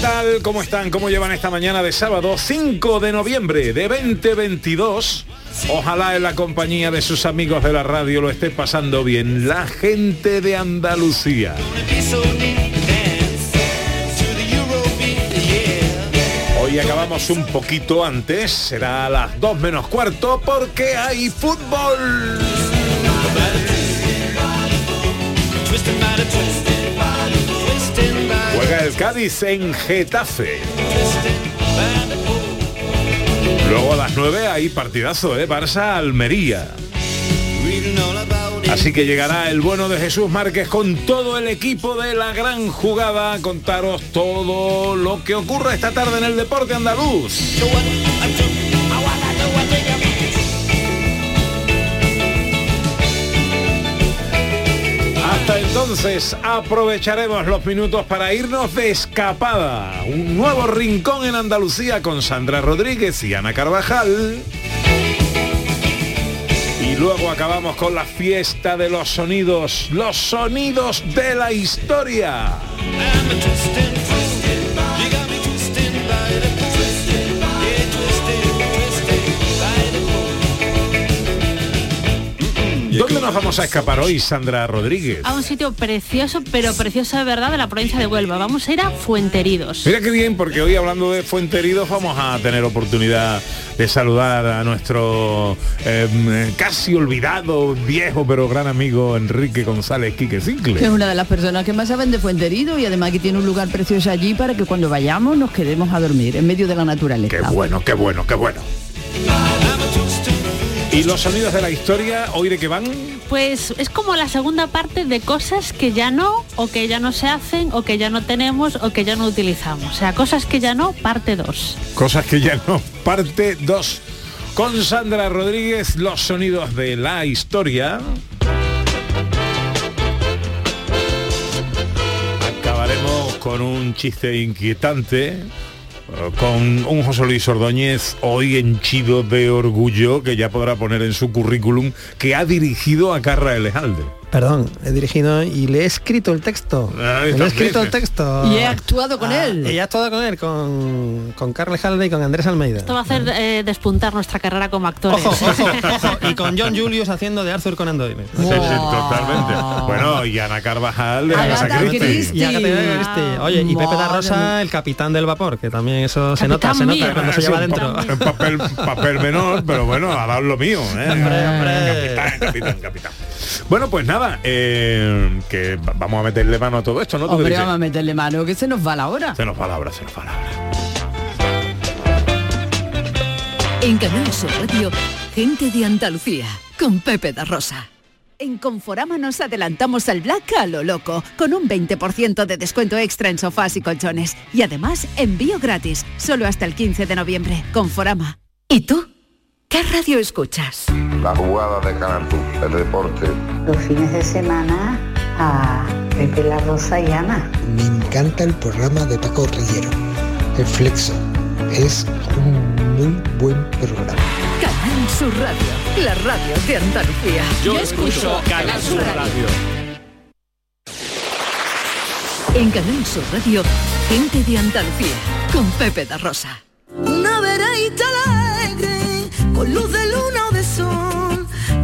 Tal? ¿Cómo están? ¿Cómo llevan esta mañana de sábado 5 de noviembre de 2022? Ojalá en la compañía de sus amigos de la radio lo esté pasando bien la gente de Andalucía. Hoy acabamos un poquito antes, será a las 2 menos cuarto porque hay fútbol. Cádiz en Getafe. Luego a las 9 hay partidazo, ¿eh? Barça-Almería. Así que llegará el bueno de Jesús Márquez con todo el equipo de la gran jugada a contaros todo lo que ocurre esta tarde en el deporte andaluz. Entonces aprovecharemos los minutos para irnos de escapada. Un nuevo rincón en Andalucía con Sandra Rodríguez y Ana Carvajal. Y luego acabamos con la fiesta de los sonidos, los sonidos de la historia. ¿Dónde nos vamos a escapar hoy, Sandra Rodríguez? a un sitio precioso, pero precioso de verdad de la provincia de Huelva. Vamos a ir a Fuenteridos. Mira qué bien, porque hoy hablando de Fuenteridos vamos a tener oportunidad de saludar a nuestro eh, casi olvidado, viejo pero gran amigo Enrique González Quique que es Cicle. una de las personas que más saben de Fuenterido y además que tiene un lugar precioso allí para que cuando vayamos nos quedemos a dormir en medio de la naturaleza. Qué bueno, qué bueno, qué bueno. ¿Y los sonidos de la historia, hoy de qué van? Pues es como la segunda parte de cosas que ya no, o que ya no se hacen, o que ya no tenemos, o que ya no utilizamos. O sea, cosas que ya no, parte 2. Cosas que ya no, parte 2. Con Sandra Rodríguez, los sonidos de la historia. Acabaremos con un chiste inquietante, con un José Luis Ordóñez hoy henchido de orgullo que ya podrá poner en su currículum que ha dirigido a Carra Elejalde. Perdón, he dirigido y le he escrito el texto. Ah, le he escrito el texto. Y he actuado con Ah, él. Y he actuado con él, con, con Carles Halde y con Andrés Almeida. Esto va a hacer eh, despuntar nuestra carrera como actores. Ojo, ojo, ojo. Y con John Julius haciendo de Arthur Conan Doyle. Sí, sí, totalmente. Bueno, y Ana Carvajal de Agatha Christie. Christie. Y Agatha Christie. Oye, y Pepe da Rosa, el capitán del vapor, que también eso se nota, se mío. nota cuando se lleva dentro. pa- papel, papel menor, pero bueno, ha dado lo mío. ¿eh? Hombre, hombre. Capitán, capitán, capitán. Bueno, pues nada, eh, que va- vamos a meterle mano a todo esto, ¿no? ¿Tú qué Hombre, vamos a meterle mano, que se nos va la hora. Se nos va la hora, se nos va la hora. En Canal Sur Radio, gente de Andalucía con Pepe da Rosa. En Conforama nos adelantamos al Black a lo loco, con un 20% de descuento extra en sofás y colchones. Y además, envío gratis, solo hasta el 15 de noviembre. Conforama. ¿Y tú? ¿Qué radio escuchas? La jugada de Canal Sur, el deporte. los fines de semana a Pepe La Rosa y Ana. Me encanta el programa de Paco Rillero, El Flexo. Es un muy buen programa. Canal Sur Radio, la radio de Andalucía. Yo escucho Canal Sur Radio. En Canal Sur Radio, gente de Andalucía con Pepe da Rosa. Una veredita alegre, con luz de luna o de sol,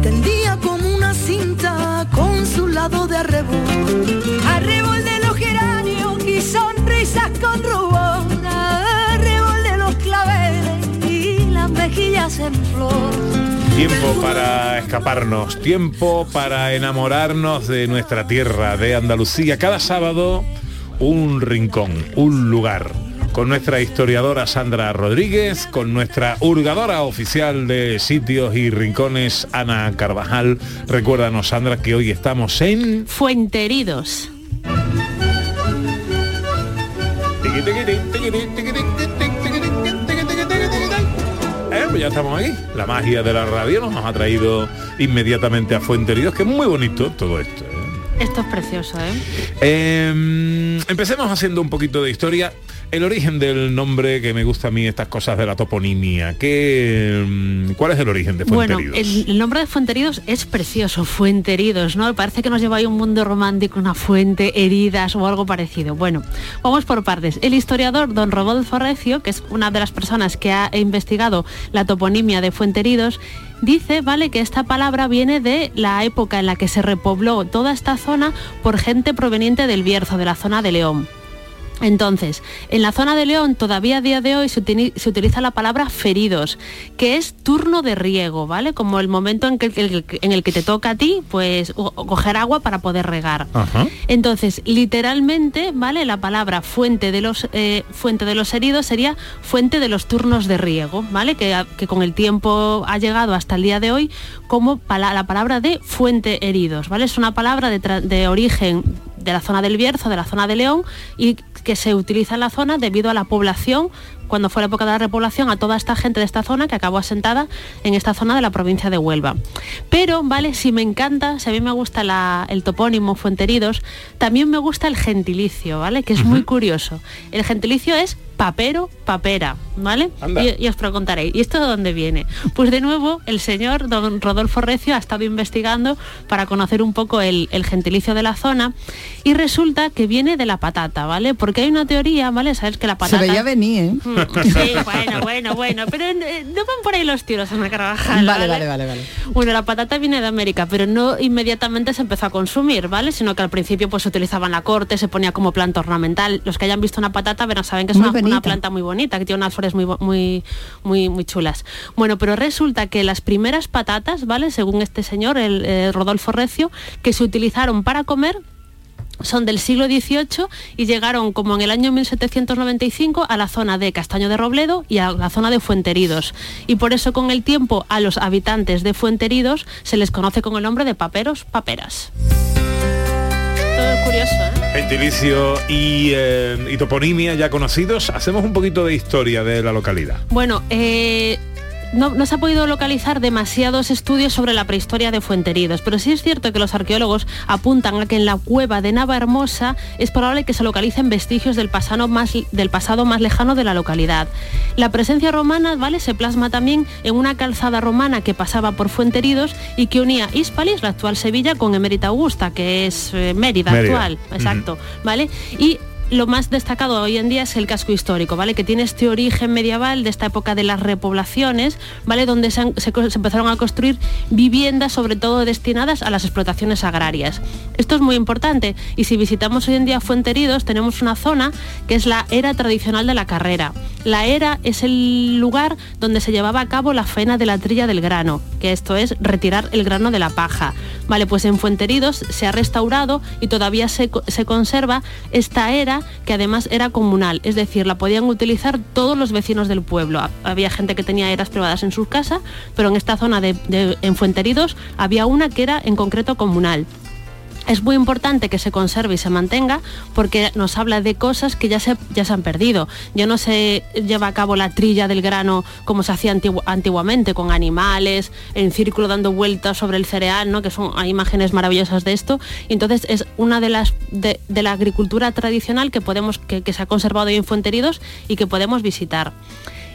tendía como una cinta con su lado de arrebol. Arrebol de los geranios y sonrisas con rubor, arrebol de los claveles y las mejillas en flor. Tiempo para escaparnos, tiempo para enamorarnos de nuestra tierra, de Andalucía. Cada sábado un rincón, un lugar. Con nuestra historiadora Sandra Rodríguez, con nuestra hurgadora oficial de sitios y rincones Ana Carvajal. Recuérdanos, Sandra, que hoy estamos en... Fuenteridos. Eh, pues ya estamos aquí. La magia de la radio nos ha traído inmediatamente a Fuenteridos, que es muy bonito todo esto. ¿eh? Esto es precioso, ¿eh? Eh, empecemos haciendo un poquito de historia. El origen del nombre que me gusta a mí, estas cosas de la toponimia. ¿qué, mm, ¿Cuál es el origen de Bueno, Fuenteridos? el, el nombre de Fuenteridos es precioso, Fuenteridos, ¿no? Parece que nos lleva ahí un mundo romántico, una fuente, heridas o algo parecido. Bueno, vamos por partes. El historiador don Rodolfo Recio, que es una de las personas que ha investigado la toponimia de Fuenteridos, dice, ¿vale?, que esta palabra viene de la época en la que se repobló toda esta zona por gente proveniente del Bierzo, de la zona de León. Entonces, en la zona de León todavía a día de hoy se, utili- se utiliza la palabra feridos, que es turno de riego, ¿vale? Como el momento en, que, el- en el que te toca a ti, pues o- o coger agua para poder regar. Ajá. Entonces, literalmente, ¿vale? La palabra fuente de los eh, fuente de los heridos sería fuente de los turnos de riego, ¿vale? Que, a- que con el tiempo ha llegado hasta el día de hoy como pala- la palabra de fuente heridos, ¿vale? Es una palabra de, de origen de la zona del Bierzo, de la zona de León, y que se utiliza en la zona debido a la población, cuando fue la época de la repoblación, a toda esta gente de esta zona que acabó asentada en esta zona de la provincia de Huelva. Pero, ¿vale? Si me encanta, si a mí me gusta la- el topónimo Fuenteridos, también me gusta el gentilicio, ¿vale? Que es muy curioso. El gentilicio es papero, papera, ¿vale? Y, y os preguntaréis, ¿y esto de dónde viene? Pues de nuevo, el señor don Rodolfo Recio ha estado investigando para conocer un poco el, el gentilicio de la zona y resulta que viene de la patata, ¿vale? Porque hay una teoría, ¿vale? Sabes que la Se patata... veía venir, ¿eh? Mm, Sí, bueno, bueno, bueno, pero eh, no van por ahí los tiros, Ana Carvajal. Vale, vale, vale, vale. Bueno, la patata viene de América, pero no inmediatamente se empezó a consumir, ¿vale? Sino que al principio pues se utilizaba en la corte, se ponía como planta ornamental. Los que hayan visto una patata, verán, saben que es Muy una, una planta muy bonita, que tiene unas flores muy, muy, muy, muy chulas. Bueno, pero resulta que las primeras patatas, ¿vale? Según este señor, el eh, Rodolfo Recio, que se utilizaron para comer son del siglo XVIII y llegaron como en el año 1795 a la zona de Castaño de Robledo y a la zona de Fuenteridos. Y por eso con el tiempo a los habitantes de Fuenteridos se les conoce con el nombre de paperos, paperas. Curioso, ¿eh? Gentilicio y, eh, y toponimia ya conocidos. Hacemos un poquito de historia de la localidad. Bueno, eh, no, no se ha podido localizar demasiados estudios sobre la prehistoria de Fuenteridos, pero sí es cierto que los arqueólogos apuntan a que en la cueva de Nava Hermosa es probable que se localicen vestigios del pasado más, del pasado más lejano de la localidad. La presencia romana ¿vale? se plasma también en una calzada romana que pasaba por Fuenteridos y que unía Hispalis, la actual Sevilla, con Emérita Augusta, que es eh, Mérida, Mérida. actual. Exacto. ¿Vale? Y lo más destacado hoy en día es el casco histórico, ¿vale? Que tiene este origen medieval de esta época de las repoblaciones, ¿vale? Donde se, empezaron a construir viviendas, sobre todo destinadas a las explotaciones agrarias. Esto es muy importante y si visitamos hoy en día Fuenteridos tenemos una zona que es la era tradicional de la carrera. La era es el lugar donde se llevaba a cabo la faena de la trilla del grano, que esto es retirar el grano de la paja. Vale, pues en Fuenteridos se ha restaurado y todavía se conserva esta era que además era comunal, es decir, la podían utilizar todos los vecinos del pueblo. Ha- Había gente que tenía eras privadas en sus casas, pero en esta zona de, de- había una que era en concreto comunal. Es muy importante que se conserve y se mantenga porque nos habla de cosas que ya se, ya se han perdido. Ya no se lleva a cabo la trilla del grano como se hacía antigu- antiguamente, con animales, en círculo dando vueltas sobre el cereal, ¿no? que son hay imágenes maravillosas de esto. Entonces es una de las de, de la agricultura tradicional que, podemos, que, que se ha conservado hoy en Fuenteridos y que podemos visitar.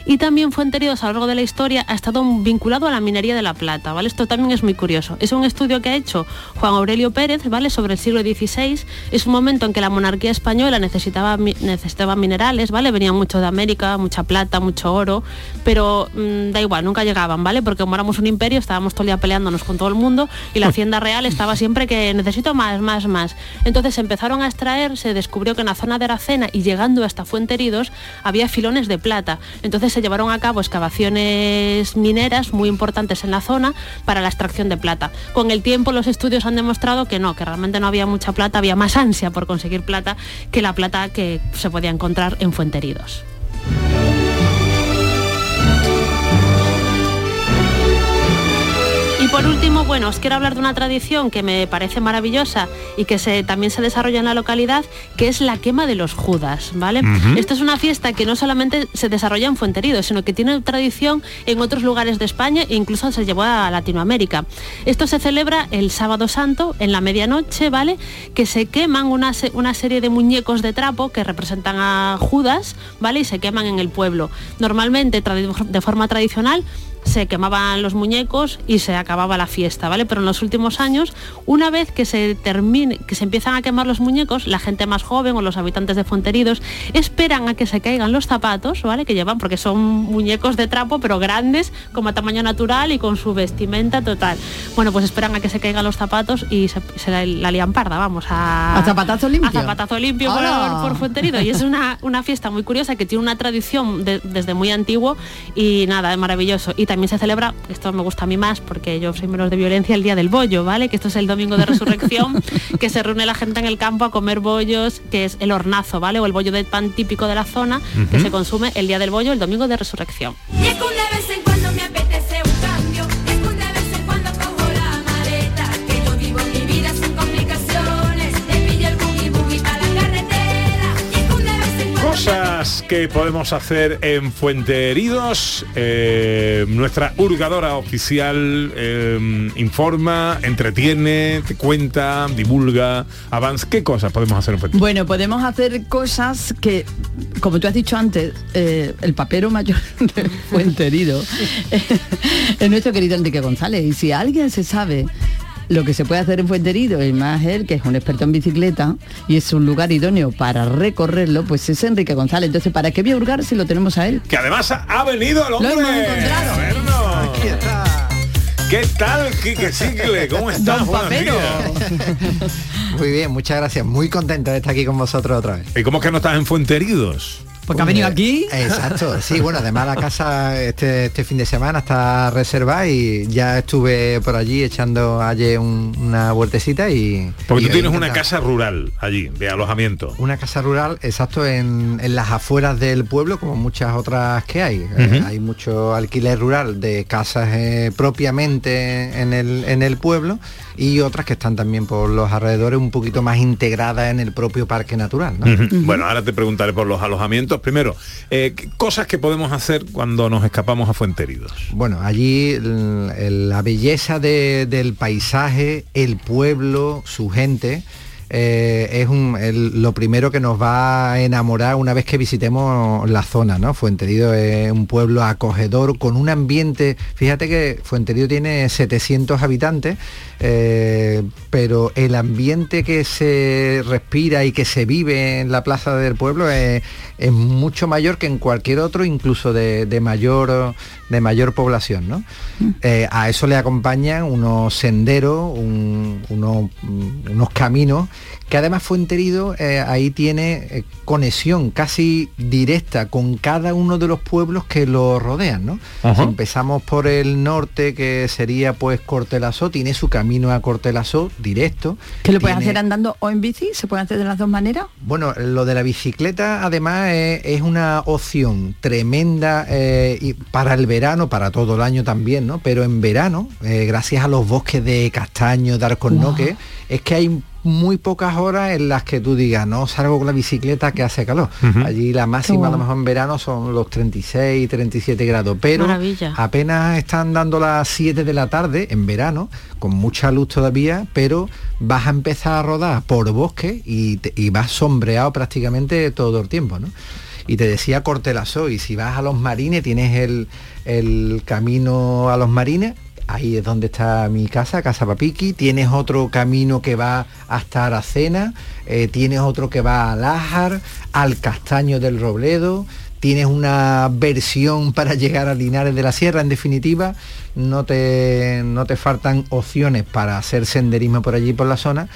Y también Fuenteridos a lo largo de la historia ha estado vinculado a la minería de la plata, ¿vale? Esto también es muy curioso. Es un estudio que ha hecho Juan Aurelio Pérez, ¿vale? Sobre el siglo XVI. Es un momento en que la monarquía española necesitaba, necesitaba minerales, ¿vale? Venían mucho de América, mucha plata, mucho oro, pero mm, da igual, nunca llegaban, ¿vale? Porque como éramos un imperio, estábamos todo el día peleándonos con todo el mundo y la hacienda real estaba siempre que necesito más, más, más. Entonces empezaron a extraer, se descubrió que en la zona de Aracena y llegando hasta Fuenteridos había filones de plata. Entonces se llevaron a cabo excavaciones mineras muy importantes en la zona para la extracción de plata. Con el tiempo los estudios han demostrado que no, que realmente no había mucha plata, había más ansia por conseguir plata que la plata que se podía encontrar en Fuenteridos. Último, bueno, os quiero hablar de una tradición que me parece maravillosa y que se, también se desarrolla en la localidad, que es la quema de los Judas, ¿vale? Ujú. Esta es una fiesta que no solamente se desarrolla en Fuenterido, sino que tiene tradición en otros lugares de España e incluso se llevó a Latinoamérica. Esto se celebra el sábado santo, en la medianoche, ¿vale? Que se queman una, se- una serie de muñecos de trapo que representan a Judas, ¿vale? Y se queman en el pueblo. Normalmente, de forma tradicional, se quemaban los muñecos y se acababa la fiesta, ¿vale? Pero en los últimos años, una vez que se termine, que se empiezan a quemar los muñecos, la gente más joven o los habitantes de Fonteridos esperan a que se caigan los zapatos, ¿vale? Que llevan, porque son muñecos de trapo, pero grandes, como a tamaño natural y con su vestimenta total. Bueno, pues esperan a que se caigan los zapatos y se, se la, la parda, vamos, a... ¿A zapatazo limpio? A zapatazo limpio por, por Fuenterido. Y es una, una fiesta muy curiosa que tiene una tradición de- desde muy antiguo y nada, es maravilloso. Y también se celebra, esto me gusta a mí más porque yo soy menos de violencia, el Día del Bollo, ¿vale? Que esto es el domingo de resurrección, que se reúne la gente en el campo a comer bollos, que es el hornazo, ¿vale? O el bollo de pan típico de la zona, que se consume el Día del Bollo, el domingo de resurrección. Y Cosas que podemos hacer en Fuente Heridos. Eh, nuestra hurgadora oficial eh, informa, entretiene, te cuenta, divulga, avanza. ¿Qué cosas podemos hacer en Fuente Bueno, podemos hacer cosas que, como tú has dicho antes, eh, el papero mayor de Fuenterido es nuestro querido Enrique González. Y si alguien se sabe lo que se puede hacer en Fuenterido, y más él, que es un experto en bicicleta, y es un lugar idóneo para recorrerlo, pues es Enrique González. Entonces, ¿para qué voy a hurgar si lo tenemos a él? Que además ha, venido el Lo hombre. hemos encontrado. a vernos. ¿Qué tal, Quique Cicle? ¿Cómo estás? Don Papero. Muy bien, muchas gracias. Muy contento de estar aquí con vosotros otra vez. ¿Y cómo es que no estás en Fuente Heridos? Porque ha venido aquí. Exacto, sí, bueno, además la casa este, este fin de semana está reservada y ya estuve por allí echando ayer un- una vueltecita y... Porque y tú tienes una casa rural allí, de alojamiento. Una casa rural, exacto, en, en las afueras del pueblo, como muchas otras que hay. Eh, hay mucho alquiler rural de casas eh, propiamente en el, en el pueblo y otras que están también por los alrededores un poquito más integradas en el propio parque natural. Bueno, ahora te preguntaré por los alojamientos. Primero, eh, ¿qué cosas que podemos hacer cuando nos escapamos a Fuente Heridos. Bueno, allí la belleza de- del paisaje, el pueblo, su gente, eh, es lo primero que nos va a enamorar una vez que visitemos la zona, ¿no? Fuenterido es un pueblo acogedor con un ambiente, fíjate que Fuenterido tiene 700 habitantes, eh, pero el ambiente que se respira y que se vive en la plaza del pueblo es, es mucho mayor que en cualquier otro, incluso de, de mayor de mayor población, ¿no? Eh, a eso le acompañan unos senderos, un- unos, mm, unos caminos que además Fuenterido eh, ahí tiene eh, conexión casi directa con cada uno de los pueblos que lo rodean, ¿no? Si empezamos por el norte, que sería pues Cortelazó, tiene su camino a Cortelazó directo. ¿Que lo puedes Tiene- hacer andando o en bici? ¿Se puede hacer de las dos maneras? bueno, lo de la bicicleta además es, es una opción tremenda eh, y para el verano, para todo el año también, ¿no? Pero en verano, eh, gracias a los bosques de castaño, de alcornoque, es que hay muy pocas horas en las que tú digas, no salgo con la bicicleta que hace calor. Allí la máxima a lo mejor en verano son los 36, 37 grados, pero Maravilla. apenas están dando las 7 de la tarde en verano, con mucha luz todavía, pero vas a empezar a rodar por bosque y, te- y vas sombreado prácticamente todo el tiempo, ¿no? Y te decía Cortelazó, y si vas a los marines, tienes el, el camino a los marines, ahí es donde está mi casa, Casa Papiqui, tienes otro camino que va hasta Aracena, eh, tienes otro que va a Lájar, al Castaño del Robledo, tienes una versión para llegar a Linares de la Sierra, en definitiva, no te, no te faltan opciones para hacer senderismo por allí por la zona.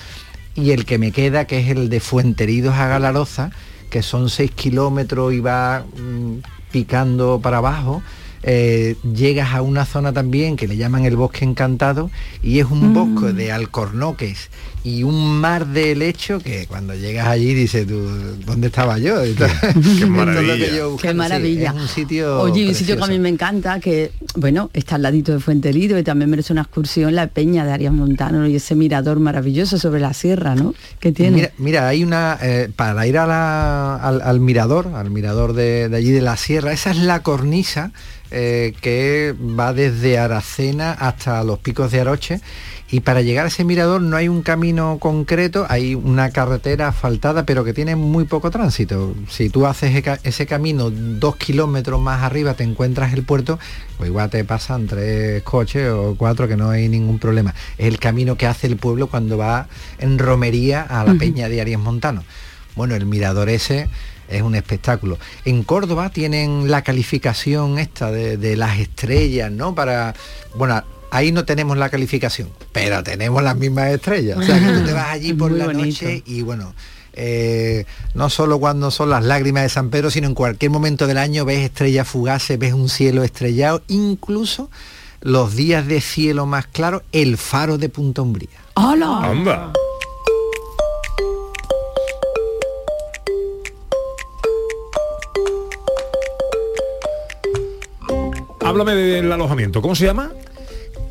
Y el que me queda, que es el de Fuenteridos a Galaroza, que son 6 kilómetros y va mm, picando para abajo, eh, llegas a una zona también que le llaman el bosque encantado y es un bosque de alcornoques y un mar de helecho que cuando llegas allí dices tú, ¿dónde estaba yo? Qué maravilla. que yo Qué buscando, sí, maravilla. es un sitio Oye, un sitio que a mí me encanta, que, bueno, está al ladito de Fuenterido y también merece una excursión, la Peña de Arias Montano y ese mirador maravilloso sobre la sierra, ¿no? Que tiene. Mira, mira, hay una, eh, para ir a la- al, al mirador, al mirador de, de allí de la sierra, esa es la cornisa eh, que va desde Aracena hasta los picos de Aroche. Y para llegar a ese mirador no hay un camino concreto, hay una carretera asfaltada, pero que tiene muy poco tránsito. Si tú haces ese ca- ese camino dos kilómetros más arriba, te encuentras el puerto, pues igual te pasan tres coches o cuatro que no hay ningún problema. Es el camino que hace el pueblo cuando va en romería a la peña de Arias Montano. Bueno, el mirador ese es un espectáculo. En Córdoba tienen la calificación esta de, de las estrellas, ¿no? Para. Bueno, ahí no tenemos la calificación, pero tenemos las mismas estrellas. O sea que tú te vas allí por Muy la bonito. noche y bueno. eh, no solo cuando son las lágrimas de San Pedro, sino en cualquier momento del año ves estrellas fugaces, ves un cielo estrellado, incluso los días de cielo más claro, el faro de Punta Umbría. ¡Hola! Anda. Háblame del alojamiento. ¿Cómo se llama?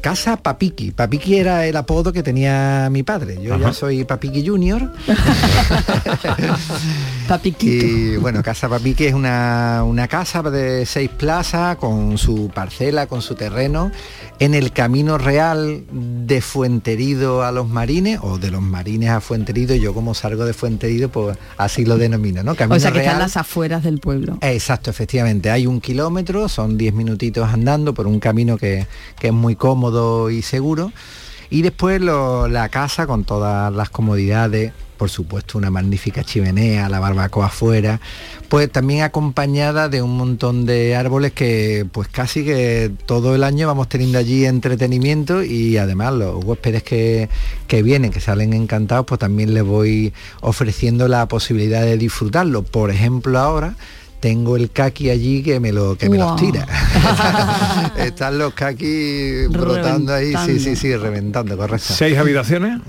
Casa Papiqui. Papiqui era el apodo que tenía mi padre. Yo ya soy Papiqui Junior. Papiquito. Y bueno, Casa Papiqui es una, una casa de seis plazas con su parcela, con su terreno, en el camino real de Fuenterido a los Marines, o de los Marines a Fuenterido, yo como salgo de Fuenterido, pues así lo denomino, ¿no? Camino O sea que están real- las afueras del pueblo. Exacto, efectivamente. Hay un kilómetro, son 10 minutitos andando por un camino que, que es muy cómodo y seguro. Y después lo- la casa con todas las comodidades, por supuesto una magnífica chimenea, la barbacoa afuera, pues también acompañada de un montón de árboles que pues casi que todo el año vamos teniendo allí entretenimiento y además los huéspedes que, que vienen, que salen encantados, pues también les voy ofreciendo la posibilidad de disfrutarlo. Por ejemplo ahora tengo el kaki allí que me lo que me los tira. Están los kaki brotando ahí, sí, sí, sí, reventando, correcto. ¿Seis habitaciones?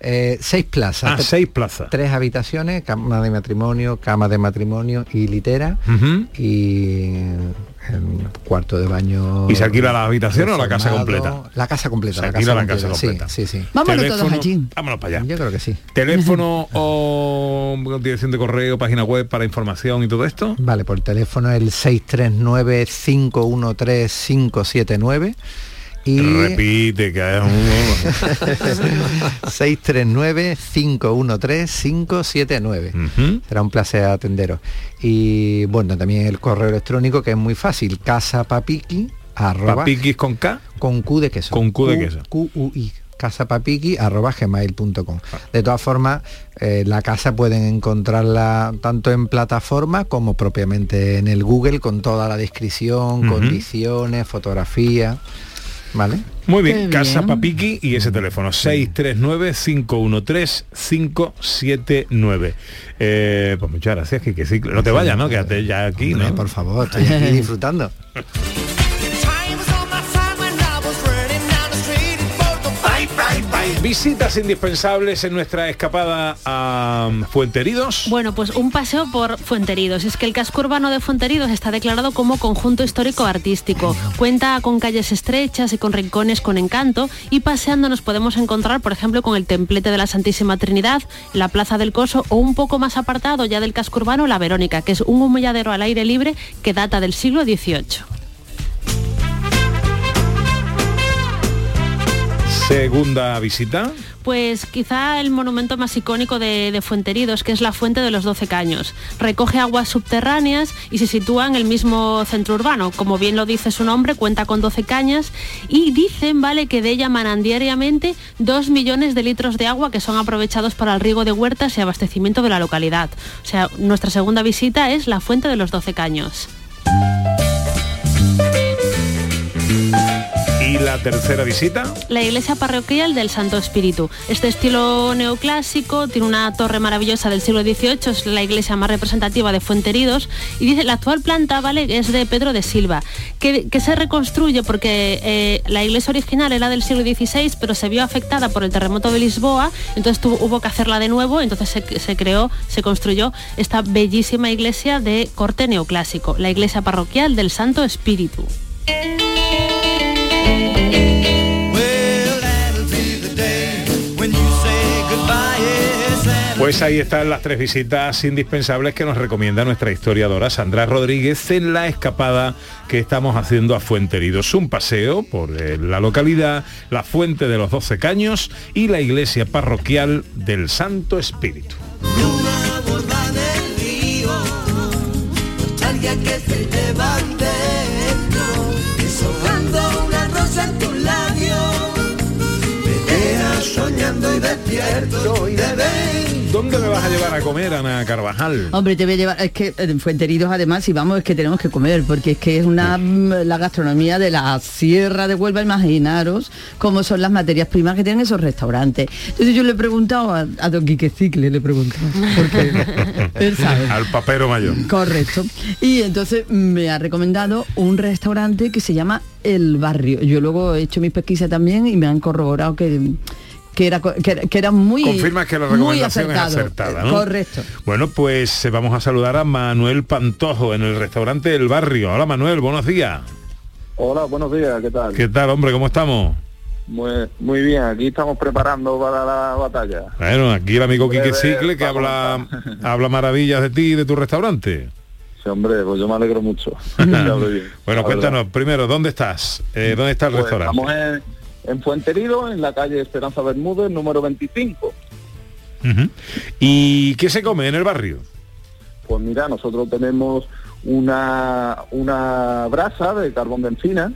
Eh, seis plazas. Ah, seis plazas. Tres habitaciones, cama de matrimonio, cama de matrimonio y litera. Y el cuarto de baño. ¿Y se alquila la habitación o la casa completa? La casa completa. Se la casa la casa completa. Sí, sí, sí. Vámonos todos allí. Vámonos para allá. Yo creo que sí. Teléfono o dirección de correo, página web para información y todo esto. Vale, por teléfono el 639-513-579 y Repite, que es un... 639-513-579. Ujú. Será un placer atenderos. Y bueno, también el correo electrónico que es muy fácil, casapapiqui, arroba, Papiquis con K. con Q de queso. Con Q de queso. Q-U-I, casapapiqui, arroba gmail.com. De todas formas, eh, la casa pueden encontrarla tanto en plataforma como propiamente en el Google con toda la descripción, condiciones, fotografía. ¿Vale? Muy bien, Qué Casa bien. Papiqui y ese teléfono 639-513-579. Eh, pues muchas gracias, que, que sí, no te vayas, ¿no? Quédate ya aquí, Hombre, ¿no? por favor, estoy aquí disfrutando. Visitas indispensables en nuestra escapada a Fuenteridos. Bueno, pues un paseo por Fuenteridos. Es que el casco urbano de Fuenteridos está declarado como conjunto histórico artístico. Cuenta con calles estrechas y con rincones con encanto y paseando nos podemos encontrar, por ejemplo, con el templete de la Santísima Trinidad, la Plaza del Coso o un poco más apartado ya del casco urbano, la Verónica, que es un humilladero al aire libre que data del siglo XVIII. Segunda visita. Pues quizá el monumento más icónico de, de Fuenteridos, que es la Fuente de los Doce Caños. Recoge aguas subterráneas y se sitúa en el mismo centro urbano. Como bien lo dice su nombre, cuenta con 12 cañas y dicen, vale, que de ella manan diariamente dos millones de litros de agua que son aprovechados para el riego de huertas y abastecimiento de la localidad. O sea, nuestra segunda visita es la Fuente de los Doce Caños. Y la tercera visita? La iglesia parroquial del Santo Espíritu. Este estilo neoclásico tiene una torre maravillosa del siglo XVIII, es la iglesia más representativa de Fuenteridos y dice la actual planta vale es de Pedro de Silva, que, se reconstruye porque eh, la iglesia original era del siglo XVI, pero se vio afectada por el terremoto de Lisboa, entonces tuvo- hubo que hacerla de nuevo, entonces se creó, se construyó esta bellísima iglesia de corte neoclásico, la iglesia parroquial del Santo Espíritu. Pues ahí están las tres visitas indispensables que nos recomienda nuestra historiadora Sandra Rodríguez en la escapada que estamos haciendo a Fuenteridos. Un paseo por eh, la localidad, la Fuente de los Doce Caños y la iglesia parroquial del Santo Espíritu. Soñando despierto y de ¿Dónde me vas a llevar a comer, Ana Carvajal? Hombre, te voy a llevar, es que en Fuenteridos además, si vamos, es que tenemos que comer, porque es que es una mm, la gastronomía de la Sierra de Huelva, imaginaros cómo son las materias primas que tienen esos restaurantes. Entonces yo le he preguntado a, a don Quique Cicle, le he preguntado, porque él sabe. Al papero mayor. Correcto. Y entonces me ha recomendado un restaurante que se llama El Barrio. Yo luego he hecho mis pesquisas también y me han corroborado que que era, que, era- que era muy Confirmas que la muy recomendación es acertado. acertada, ¿no? Correcto. Bueno, pues eh, vamos a saludar a Manuel Pantojo en el restaurante El Barrio. Hola Manuel, buenos días. Hola, buenos días, ¿qué tal? ¿Qué tal, hombre? ¿Cómo estamos? Muy, muy bien, aquí estamos preparando para la batalla. Bueno, aquí el amigo Quique Cicle que habla, habla maravillas de ti y de tu restaurante. Sí, hombre, pues yo me alegro mucho. Bien, Bueno, cuéntanos, primero, ¿dónde estás? Eh, ¿Dónde está el Pues restaurante? En, en Fuenterido, en la calle Esperanza Bermúdez, número 25. Ujú. ¿Y qué se come en el barrio? Pues mira, nosotros tenemos una, una brasa de carbón de encina,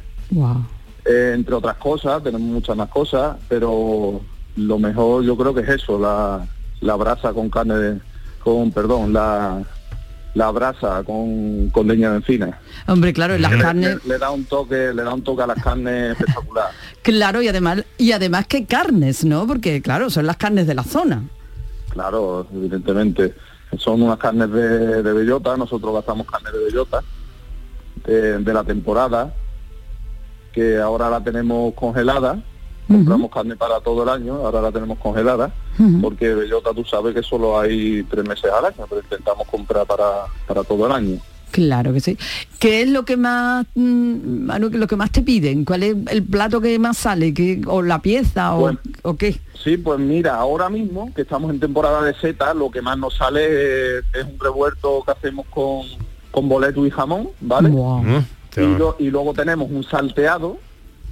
eh, entre otras cosas, tenemos muchas más cosas, pero lo mejor yo creo que es eso, la, la brasa con carne, de- con, perdón, la, la brasa con, con leña de encina. Hombre, claro, las Le- carnes, Le, le da un toque, le da un toque a las carnes espectacular. claro, y además, y además que carnes, ¿no? Porque claro, son las carnes de la zona. Claro, evidentemente. Son unas carnes de, de bellota, nosotros gastamos carne de bellota de, de la temporada, que ahora la tenemos congelada, compramos carne para todo el año, ahora la tenemos congelada, porque bellota tú sabes que solo hay tres meses al año, pero intentamos comprar para, para todo el año. Claro que sí. ¿Qué es lo que más, mm, Manu, lo que más te piden? ¿Cuál es el plato que más sale? ¿Qué, ¿O la pieza? O, Bueno. ¿O qué? Sí, pues mira, ahora mismo que estamos en temporada de seta, lo que más nos sale es, es un revuelto que hacemos con, con boleto y jamón, ¿vale? Mm, Y, lo- y luego tenemos un salteado,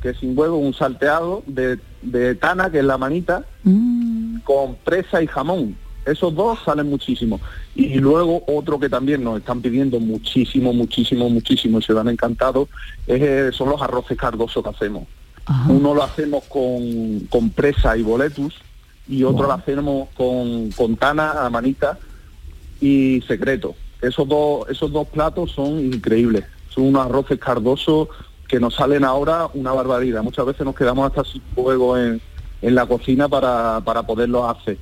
que es sin huevo, un salteado de, de tana, que es la manita, con presa y jamón. Esos dos salen muchísimo. Y luego otro que también nos están pidiendo muchísimo, muchísimo, muchísimo y se lo han encantado, es, eh, son los arroces cardosos que hacemos. Uno lo hacemos con, con presa y boletus y otro lo hacemos con, con tana, a manita y secreto. Esos dos, esos dos platos son increíbles. Son unos arroces cardosos que nos salen ahora una barbaridad. Muchas veces nos quedamos hasta sin fuego en, en la cocina para, para poderlos hacer.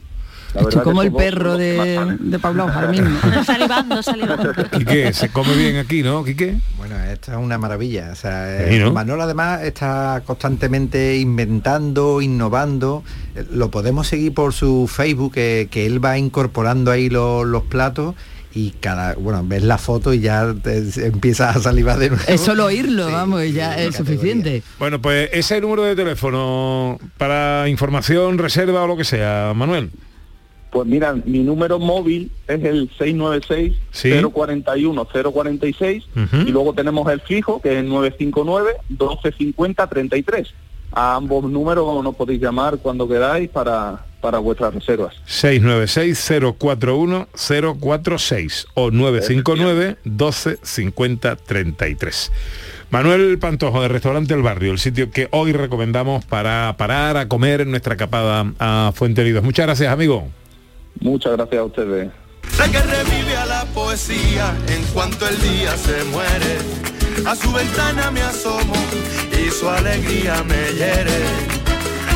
La Esto verdad es como el perro los de, salen. de Pablo mismo. salivando, salivando. Quique, se come bien aquí, ¿no, Quique? Bueno, esto es una maravilla. O sea, Sí, eh, ¿no? Manolo además está constantemente inventando, innovando. Eh, Lo podemos seguir por su Facebook, que, que él va incorporando ahí lo- los platos y cada, bueno, ves la foto y ya te- empiezas a salivar de nuevo. Es solo oírlo, vamos, y ya es suficiente. Bueno, pues ese el número de teléfono para información, reserva o lo que sea, Manuel. Pues mira, mi número móvil es el 696-041-046 Ujú. y luego tenemos el fijo que es el 959-1250-33. A ambos números nos podéis llamar cuando queráis para, para vuestras reservas. 696-041-046 o 959-1250-33. Manuel Pantojo, de Restaurante El Barrio, el sitio que hoy recomendamos para parar a comer en nuestra capada a Fuenteridos. Muchas gracias, amigo. Muchas gracias a ustedes. Sé que revive a la poesía en cuanto el día se muere. A su ventana me asomo y su alegría me hiere.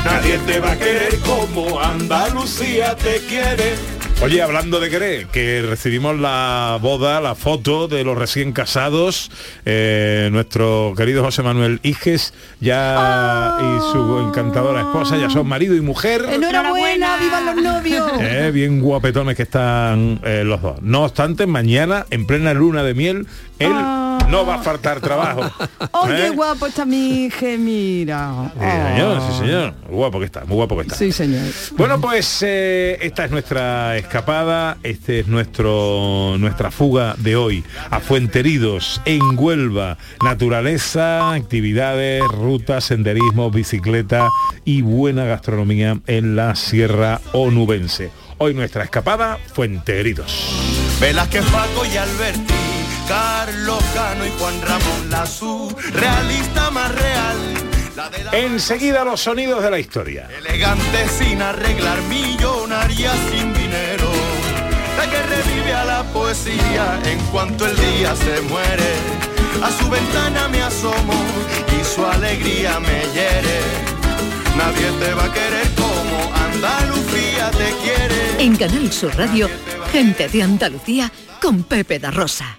Nadie te va a querer como Andalucía te quiere. Oye, hablando de querer, que recibimos la boda, la foto de los recién casados, eh, nuestro querido José Manuel Iges ya y su encantadora esposa ya son marido y mujer. Enhorabuena, vivan los novios. Eh, bien guapetones que están eh, los dos. No obstante, mañana, en plena luna de miel, él no va a faltar trabajo. Oh, qué ¿Eh? guapo está mi hija, mira. Sí, señor, sí, señor. Muy guapo que está, muy guapo que está. Sí, señor. Bueno, pues eh, esta es nuestra escapada, este es nuestro nuestra fuga de hoy a Fuenteridos, en Huelva. Naturaleza, actividades, rutas, senderismo, bicicleta y buena gastronomía en la Sierra Onubense. Hoy nuestra escapada, Fuenteridos. Velázquez, Paco y Alberti, Carlos Cano y Juan Ramón Lazú, realista más real. La de la Enseguida los sonidos de la historia. elegante sin arreglar, millonaria sin dinero. La que revive a la poesía en cuanto el día se muere. A su ventana me asomo y su alegría me hiere. Nadie te va a querer como Andalucía te quiere. En Canal Sur Radio, gente de Andalucía con Pepe da Rosa.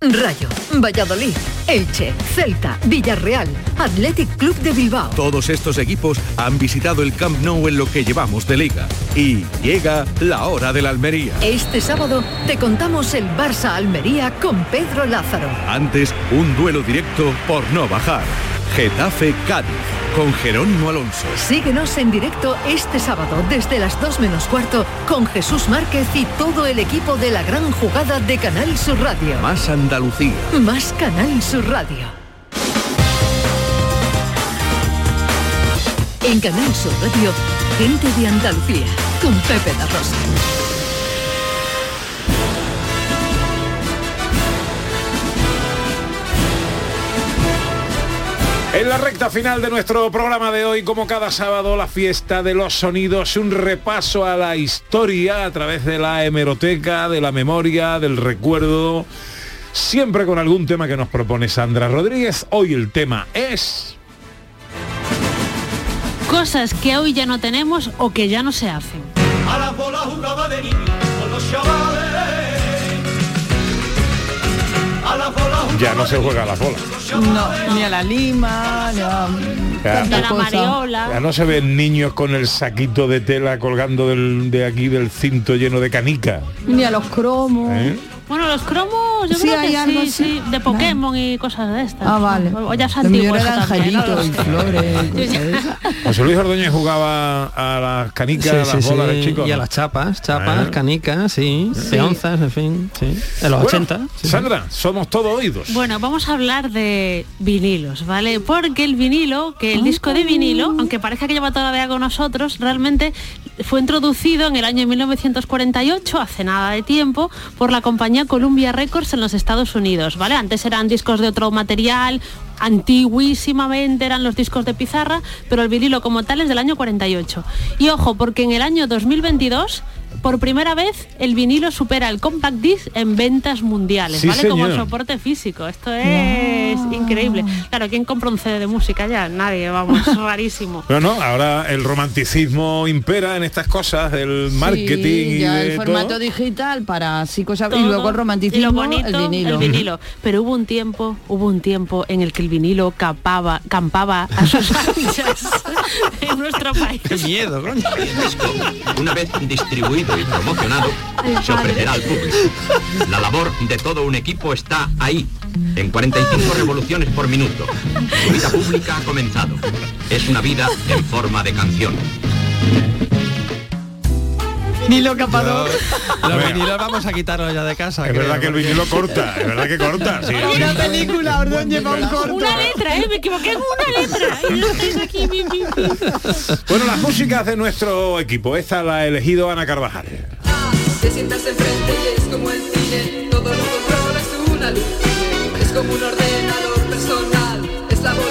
Rayo, Valladolid, Elche, Celta, Villarreal, Athletic Club de Bilbao. Todos estos equipos han visitado el Camp Nou en lo que llevamos de liga. Y llega la hora de la Almería. Este sábado te contamos el Barça Almería con Pedro Lázaro. Antes, un duelo directo por no bajar. Getafe Cádiz, con Jerónimo Alonso. Síguenos en directo este sábado desde las 2 menos cuarto con Jesús Márquez y todo el equipo de la gran jugada de Canal Sur Radio. Más Andalucía. Más Canal Sur Radio. En Canal Sur Radio, gente de Andalucía con Pepe da Rosa. En la recta final de nuestro programa de hoy, como cada sábado, la fiesta de los sonidos, un repaso a la historia a través de la hemeroteca, de la memoria, del recuerdo, siempre con algún tema que nos propone Sandra Rodríguez. Hoy el tema es... Cosas que hoy ya no tenemos o que ya no se hacen. A la bola Ya no se juega a la bola. No, ni a la lima, ni a... Ya, la mariola. ya no se ven niños con el saquito de tela colgando del- de aquí del cinto lleno de canica. Ni a los cromos. ¿eh? Bueno, los cromos, yo Sí, creo hay que algo sí, sí, de Pokémon y cosas de estas. Ah, vale. O ya es antiguo eso también, no y flores y cosas de esas. José Luis Ordóñez jugaba a las canicas, Sí, a las sí, sí, bolas de chicos. Y a las chapas, chapas, Ah. canicas, sí, peonzas, en fin, sí. En los Bueno, 80. sí, sí. Sandra, somos todos oídos. Bueno, vamos a hablar de vinilos, ¿vale? Porque el vinilo, que el disco de vinilo, aunque parezca que lleva toda la vida con nosotros, realmente fue introducido en el año 1948, hace nada de tiempo, por la compañía Columbia Records en los Estados Unidos, ¿vale? Antes eran discos de otro material, antiguísimamente eran los discos de pizarra, pero el vinilo como tal es del año 48. Y ojo, porque en el año 2022 por primera vez el vinilo supera el compact disc en ventas mundiales, Sí, ¿vale? Como soporte físico. Esto es increíble. Claro, ¿quién compra un CD de música ya? Nadie, vamos, rarísimo. Bueno, ahora el romanticismo impera en estas cosas, el marketing Sí, y ya de el formato todo. digital para así cosas y luego el y romanticismo lo bonito, el vinilo. el vinilo. Pero hubo un tiempo, hubo un tiempo en el que el vinilo capaba, campaba a sus anchas en nuestro país. Qué miedo, coño. Una vez distribuido y promocionado, se ofrecerá al público. La labor de todo un equipo está ahí, en 45 revoluciones por minuto. Su vida pública ha comenzado. Es una vida en forma de canción. Ni lo capador. Los vinilos vamos a quitarlos ya de casa. Es creo, verdad que el vinilo corta, es verdad que corta. sí. Una película, Ordóñez va un corto. Una letra, ¿eh? Me equivoqué en una letra. Y estoy aquí, mi, mi, mi. Bueno, las músicas de nuestro equipo. Esta la ha elegido Ana Carvajal. Te sientas enfrente y es como el cine, todo lo controla es una luz. Es como un ordenador personal, es la. Está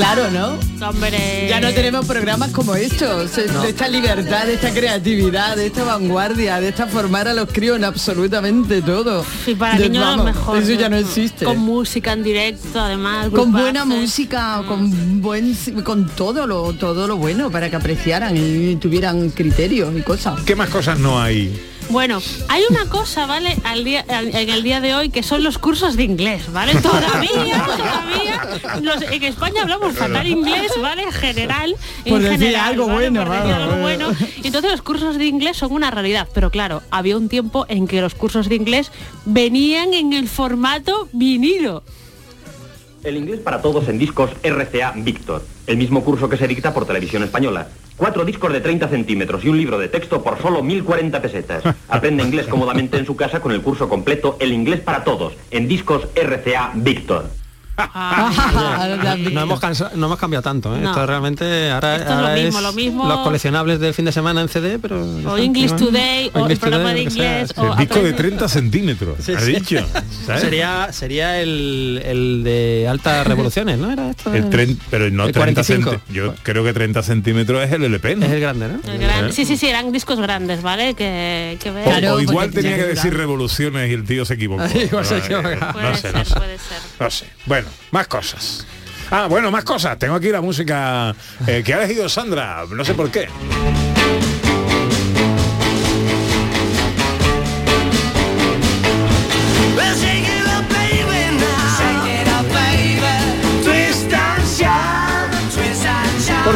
claro, ¿no? Hombre. Ya no tenemos programas como estos, eh, de esta libertad, de esta creatividad, de esta vanguardia, de esta formar a los críos en absolutamente todo. Y para De- niños vamos, mejor. Eso ya no existe. Con música en directo, además. con buena grupaces. música, con buen con todo lo todo lo bueno para que apreciaran y tuvieran criterios y cosas. ¿Qué más cosas no hay? Bueno, hay una cosa, ¿vale? Al día, al- en el día de hoy que son los cursos de inglés, ¿vale? Todavía, todavía, los- en España hablamos fatal inglés, ¿vale? En general. en Por decir general, algo ¿vale? bueno, Por decir vamos, algo bueno. bueno. Entonces los cursos de inglés son una realidad, pero claro, había un tiempo en que los cursos de inglés venían en el formato vinilo. El inglés para todos en discos RCA Victor. El mismo curso que se dicta por televisión española. Cuatro discos de 30 centímetros y un libro de texto por solo 1.040 pesetas. Aprende inglés cómodamente en su casa con el curso completo El inglés para todos en discos RCA Victor. No hemos, cansa- no hemos cambiado tanto, ¿eh? No. Esto realmente ahora, Esto es lo mismo, lo mismo. los coleccionables del fin de semana en CD, pero... O English Today, o el English programa de inglés, o El disco de aprende- 30 centímetros, Sí, ha sí. dicho. ¿sabes? Sería, sería el, el de altas revoluciones, ¿no? Era esto. El tren, pero no El 30 45. centímetros. Yo creo que 30 centímetros es el LP, ¿no? Es el grande, ¿no? El gran- ¿Eh? Sí, sí, sí, eran discos grandes, ¿vale? Que, que O- igual tenía que decir revoluciones y el tío se equivocó. Igual se equivocó. ser, puede ser. No sé. Bueno, más cosas. Ah, bueno, más cosas. Tengo aquí la música eh, que ha elegido Sandra. No sé por qué.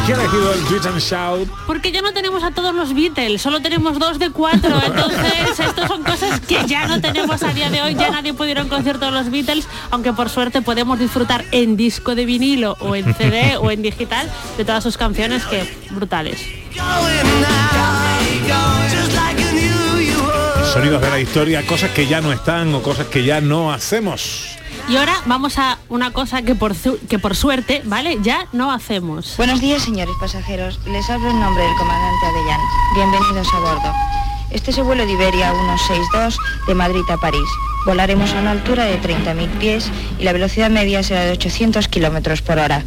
¿Por qué ha elegido el Twitch and Shout? Porque ya no tenemos a todos los Beatles, solo tenemos dos de cuatro. Entonces, estas son cosas que ya no tenemos a día de hoy. Ya nadie puede ir a un concierto de los Beatles, aunque por suerte podemos disfrutar en disco de vinilo o en CD o en digital de todas sus canciones que brutales. Sonidos de la historia, cosas que ya no están o cosas que ya no hacemos. Y ahora vamos a una cosa que por, que por suerte, ¿vale? Ya no hacemos. Buenos días, señores pasajeros. Les hablo en nombre del comandante Avellán. Bienvenidos a bordo. Este es el vuelo de Iberia 162 de Madrid a París. Volaremos a una altura de 30.000 pies y la velocidad media será de 800 kilómetros por hora.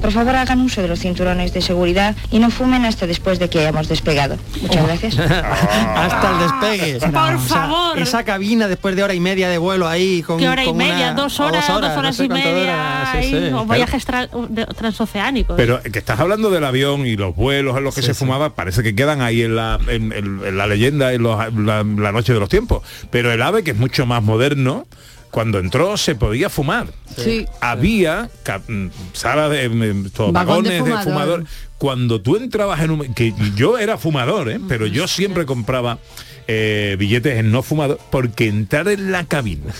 Por favor, hagan uso de los cinturones de seguridad y no fumen hasta después de que hayamos despegado. Muchas gracias. Hasta el despegue. Por O sea, favor. esa cabina después de hora y media de vuelo ahí con ¿Qué hora y media? una- ¿Dos o horas? ¿Dos horas, no sé y media? dura, sí, Ay, sí. o viajes tra- transoceánicos. Pero que estás hablando del avión y los vuelos en los que se fumaba, parece que quedan ahí en la, en, en- en la leyenda, en los- la, la noche de los tiempos. Pero el AVE, que es mucho más moderno, cuando entró se podía fumar. Sí. Había mm, salas de mm, de vagones de fumador. fumador. Cuando tú entrabas en un... que yo era fumador, ¿eh? pero yo siempre compraba eh, billetes en no fumador porque entrar en la cabina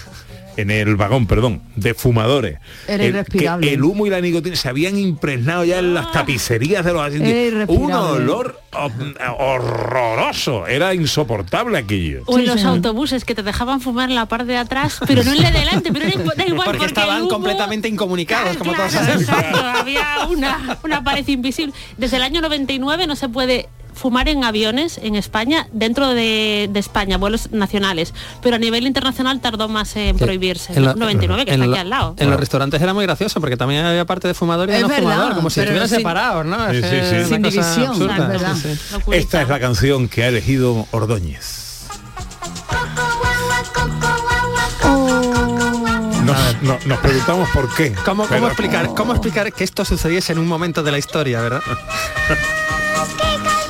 en el vagón, perdón, de fumadores. Era el, irrespirable. que el humo y la nicotina se habían impregnado ya en las tapicerías de los asientos. Un olor hor- horroroso. Era insoportable aquello. O en los autobuses que te dejaban fumar en la parte de atrás, pero no en la de delante, pero era igual Porque estaban el humo- completamente incomunicados, como todos Claro, sabemos. exacto, había una, una pared invisible. Desde el año 99 no se puede fumar en aviones en España, dentro de, de España, vuelos nacionales, pero a nivel internacional tardó más en prohibirse. En la- 99, que en está la- aquí al lado. En los restaurantes era muy gracioso porque también había parte de fumador y no verdad, fumador, como si estuvieran sin- separados, ¿no? Sí, sí, que sí. es Sin una cosa división, absurda. es verdad. Sí, sí. Esta es la canción que ha elegido Ordóñez. Nos, no- nos preguntamos por qué. ¿Cómo, cómo explicar, ¿Cómo explicar que esto sucediese en un momento de la historia, verdad?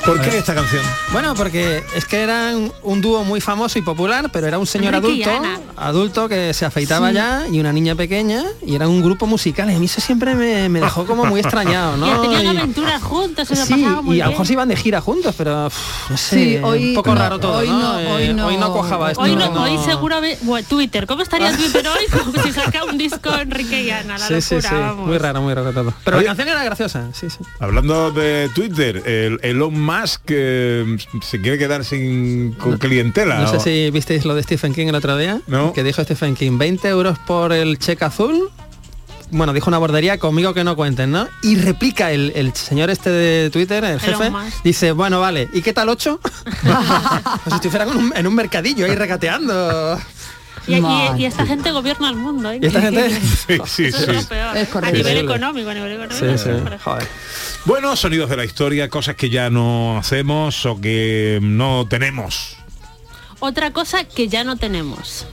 ¿Por qué esta canción? Bueno, porque es que eran un dúo muy famoso y popular, pero era un señor Enrique adulto, adulto que se afeitaba Sí. ya y una niña pequeña y era un grupo musical. Y a mí eso siempre me, me dejó como muy extrañado, ¿no? Y tenían Y- aventuras juntos, se lo Sí, pasaba muy y a lo mejor se iban de gira juntos, pero no sé, Sí, hoy un poco no, raro todo, hoy ¿no? no, hoy Eh, no. cuajaba esto. Hoy no, hoy seguro ve- bueno, Twitter. ¿Cómo estaría Twitter hoy? Como si saca un disco Enrique y Ana, la Sí, sí, locura, sí, vamos. muy raro, muy raro todo. Pero Oye. la canción era graciosa, sí, sí. Hablando de Twitter, el Elon Musk Musk que se quiere quedar sin con clientela. No sé o- si visteis lo de Stephen King el otro día. No. Que dijo Stephen King, 20 euros por el cheque azul. Bueno, dijo una bordería, conmigo que no cuenten, ¿no? Y replica el, el señor este de Twitter, el jefe, dice, bueno, vale, ¿y qué tal 8? Como si estuviera en un, en un mercadillo ahí regateando. Y, y- y esta gente gobierna el mundo, ¿eh? ¿Y esta gente? Sí, sí, Eso es lo peor. Es a nivel económico, a nivel económico. Sí, sí. Por ejemplo. Joder. Bueno, sonidos de la historia, cosas que ya no hacemos o que no tenemos. Otra cosa que ya no tenemos.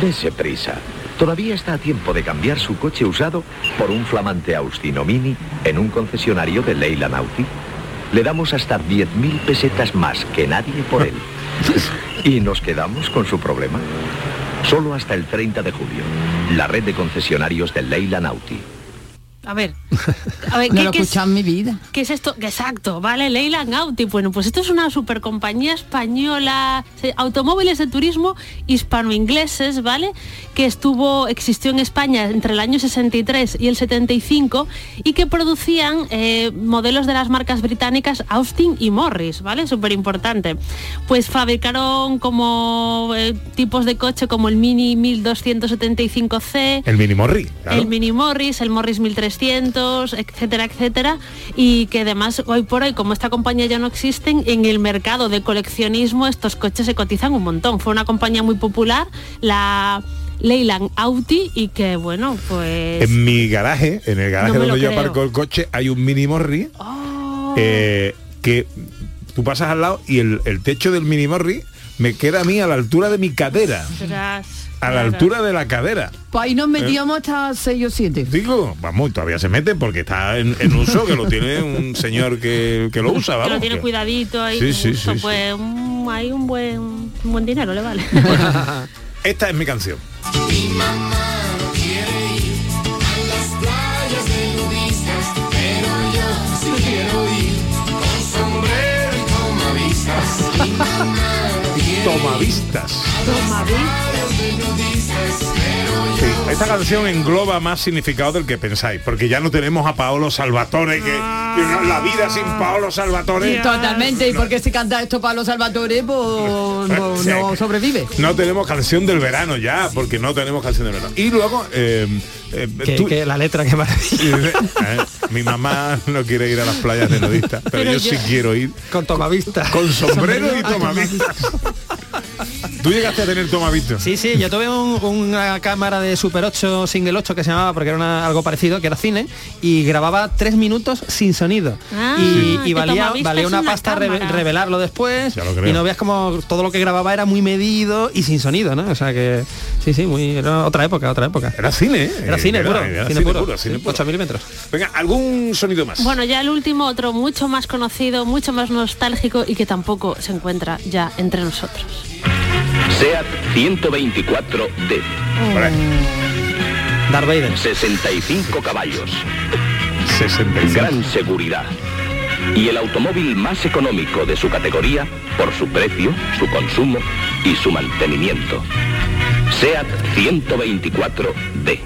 Dese prisa. Todavía está a tiempo de cambiar su coche usado por un flamante Austin Mini en un concesionario de Leyland Audi. Le damos hasta 10.000 pesetas más que nadie por él. Y nos quedamos con su problema. Solo hasta el 30 de julio. La red de concesionarios de Leyland Audi. A ver, a ver, No ¿qué, lo he qué es, escuchado en mi vida. qué es esto? Exacto, vale, Leyland Audi. Bueno, pues esto es una supercompañía española, automóviles de turismo hispano-ingleses, ¿vale? Que estuvo, existió en España entre el año 63 y el 75 y que producían eh, modelos de las marcas británicas Austin y Morris, ¿vale? Súper importante. Pues fabricaron como eh, tipos de coche como el Mini 1275C, El mini Morri. claro. el Mini Morris, el Morris 1300, etcétera, etcétera, y que además hoy por hoy, como esta compañía ya no existen, en el mercado de coleccionismo estos coches se cotizan un montón. Fue una compañía muy popular, la Leyland Audi, y que bueno, pues... En mi garaje, en el garaje No donde yo creo. aparco el coche, hay un mini Morri Oh. eh, que tú pasas al lado y el, el techo del mini Morri me queda a mí a la altura de mi cadera. Ostras, A la altura de la cadera. Pues ahí nos metíamos hasta 6 o 7. Digo, vamos, todavía se mete porque está en, en uso, que lo tiene un señor que, que lo usa, que vamos. lo tiene que- cuidadito ahí, Sí, sí, sí, sí. pues un- hay un buen, un buen dinero, le vale. Esta es mi canción. Mi mamá no quiere ir a las playas de nudistas, pero yo sí quiero ir con sombrero y tomavistas. Mi mamá no quiere Tomavistas. playas de nudistas, pero Sí, esta canción engloba más significado del que pensáis, porque ya no tenemos a Paolo Salvatore, que, que no- la vida sin Paolo Salvatore. Totalmente, y porque si canta esto para los Salvatore, pues no, Sí. no sobrevive. No tenemos canción del verano ya, porque no tenemos canción del verano. Y luego, eh, eh, Que, tú- que la letra, que maravilla. Eh, mi mamá no quiere ir a las playas de nudistas, pero, Pero yo, yo- sí quiero ir Con tomavista. con sombrero y Sombrero y tomavistas. ¿Tú llegaste a tener tomavistas? Sí, sí, yo tuve un- una cámara de Super 8, Single 8 que se llamaba, porque era una- algo parecido, que era cine, y grababa tres minutos sin sonido. Ah, y valía, una una pasta re- revelarlo después. Ya lo creo. Y no veas como todo lo que grababa era muy medido y sin sonido, ¿no? O sea que, sí, sí, muy, era otra época, otra época. Era cine, ¿eh? Era cine Era- puro, era cine, cine puro, puro, cine sí, puro. 8 milímetros. Venga, ¿algún sonido más? Bueno, ya el último, otro mucho más conocido, mucho más nostálgico y que tampoco se encuentra ya entre nosotros. SEAT 124D. Darth Vader. 65 caballos. 65. Gran seguridad. Y el automóvil más económico de su categoría por su precio, su consumo y su mantenimiento. SEAT 124D.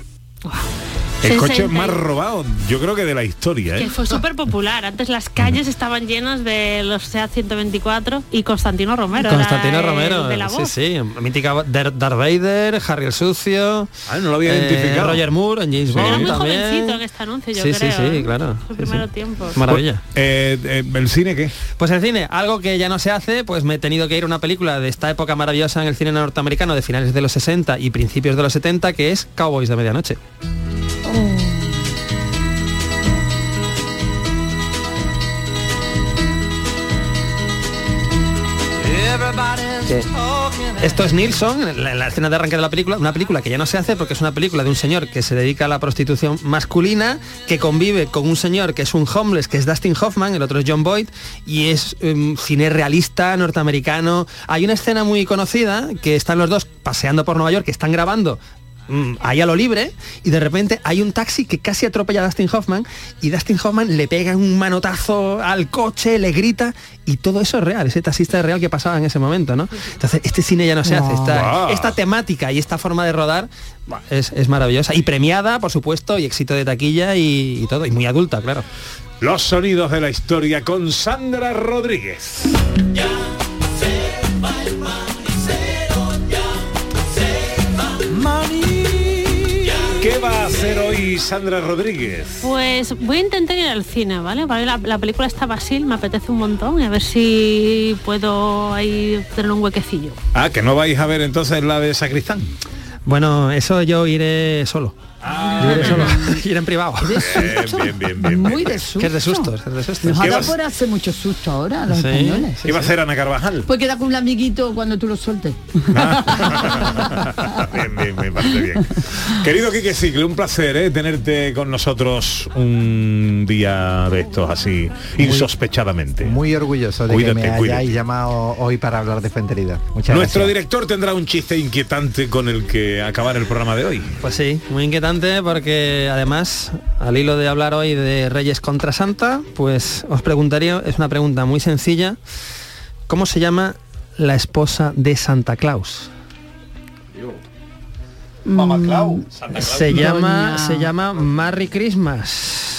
El coche 60 más robado, yo creo que de la historia, Que ¿eh? fue súper popular. Antes las calles estaban llenas de los SEAT 124 y Constantino Romero. era Constantino el Romero, de la sí, voz. sí, mítica Dar- Darth Vader, Harry el Sucio, Ah, no lo había eh, identificado. Roger Moore en James Sí. Bond Era muy también. jovencito en este anuncio, yo sí, creo. sí, sí, ¿eh? claro. Su sí, sí. tiempo. Maravilla. Eh, ¿El cine qué? Pues el cine, algo que ya no se hace, pues me he tenido que ir a una película de esta época maravillosa en el cine norteamericano de finales de los 60 y principios de los 70, que es Cowboys de Medianoche. Esto es Nilsson, la, la escena de arranque de la película, una película que ya no se hace porque es una película de un señor que se dedica a la prostitución masculina, que convive con un señor que es un homeless, que es Dustin Hoffman, el otro es John Boyd, y es um, cine realista norteamericano. Hay una escena muy conocida que están los dos paseando por Nueva York, que están grabando mm, ahí a lo libre y de repente hay un taxi que casi atropella a Dustin Hoffman y Dustin Hoffman le pega un manotazo al coche, le grita y todo eso es real, ese taxista es real que pasaba en ese momento, ¿no? Entonces este cine ya no se hace, esta, esta temática y esta forma de rodar es maravillosa y premiada, por supuesto, y éxito de taquilla y, y todo, y muy adulta, claro. Los sonidos de la historia con Sandra Rodríguez. Va a hacer hoy Sandra Rodríguez? Pues voy a intentar ir al cine, ¿vale? Vale, La, la película está Basil, me apetece un montón y a ver si puedo ahí tener un huequecillo. Ah, que no vais a ver entonces la de Sacristán. Bueno, eso yo iré solo. Yo iré solo, en privado. Bien, bien, bien, bien. Muy de susto. Que es de sustos, es de sustos. Nos ha ¿Qué dado vas- por hacer mucho susto ahora a los Sí. españoles. ¿Qué va a hacer Ana Carvajal? Pues queda con un amiguito cuando tú lo sueltes. bien, bien, me parece bien. Querido Quique Cicle, un placer ¿eh? tenerte con nosotros un día de estos así, insospechadamente. Muy orgulloso de Cuídate, que me hayáis cuídate. llamado hoy para hablar de Fuente Herida. Muchas Nuestro gracias. director tendrá un chiste inquietante con el que acabar el programa de hoy. Pues sí, muy inquietante porque además, al hilo de hablar hoy de Reyes contra Santa, pues os preguntaría, es una pregunta muy sencilla, ¿cómo se llama la esposa de Santa Claus? Mamá Clau. Se llama, Doña- se llama Merry Christmas.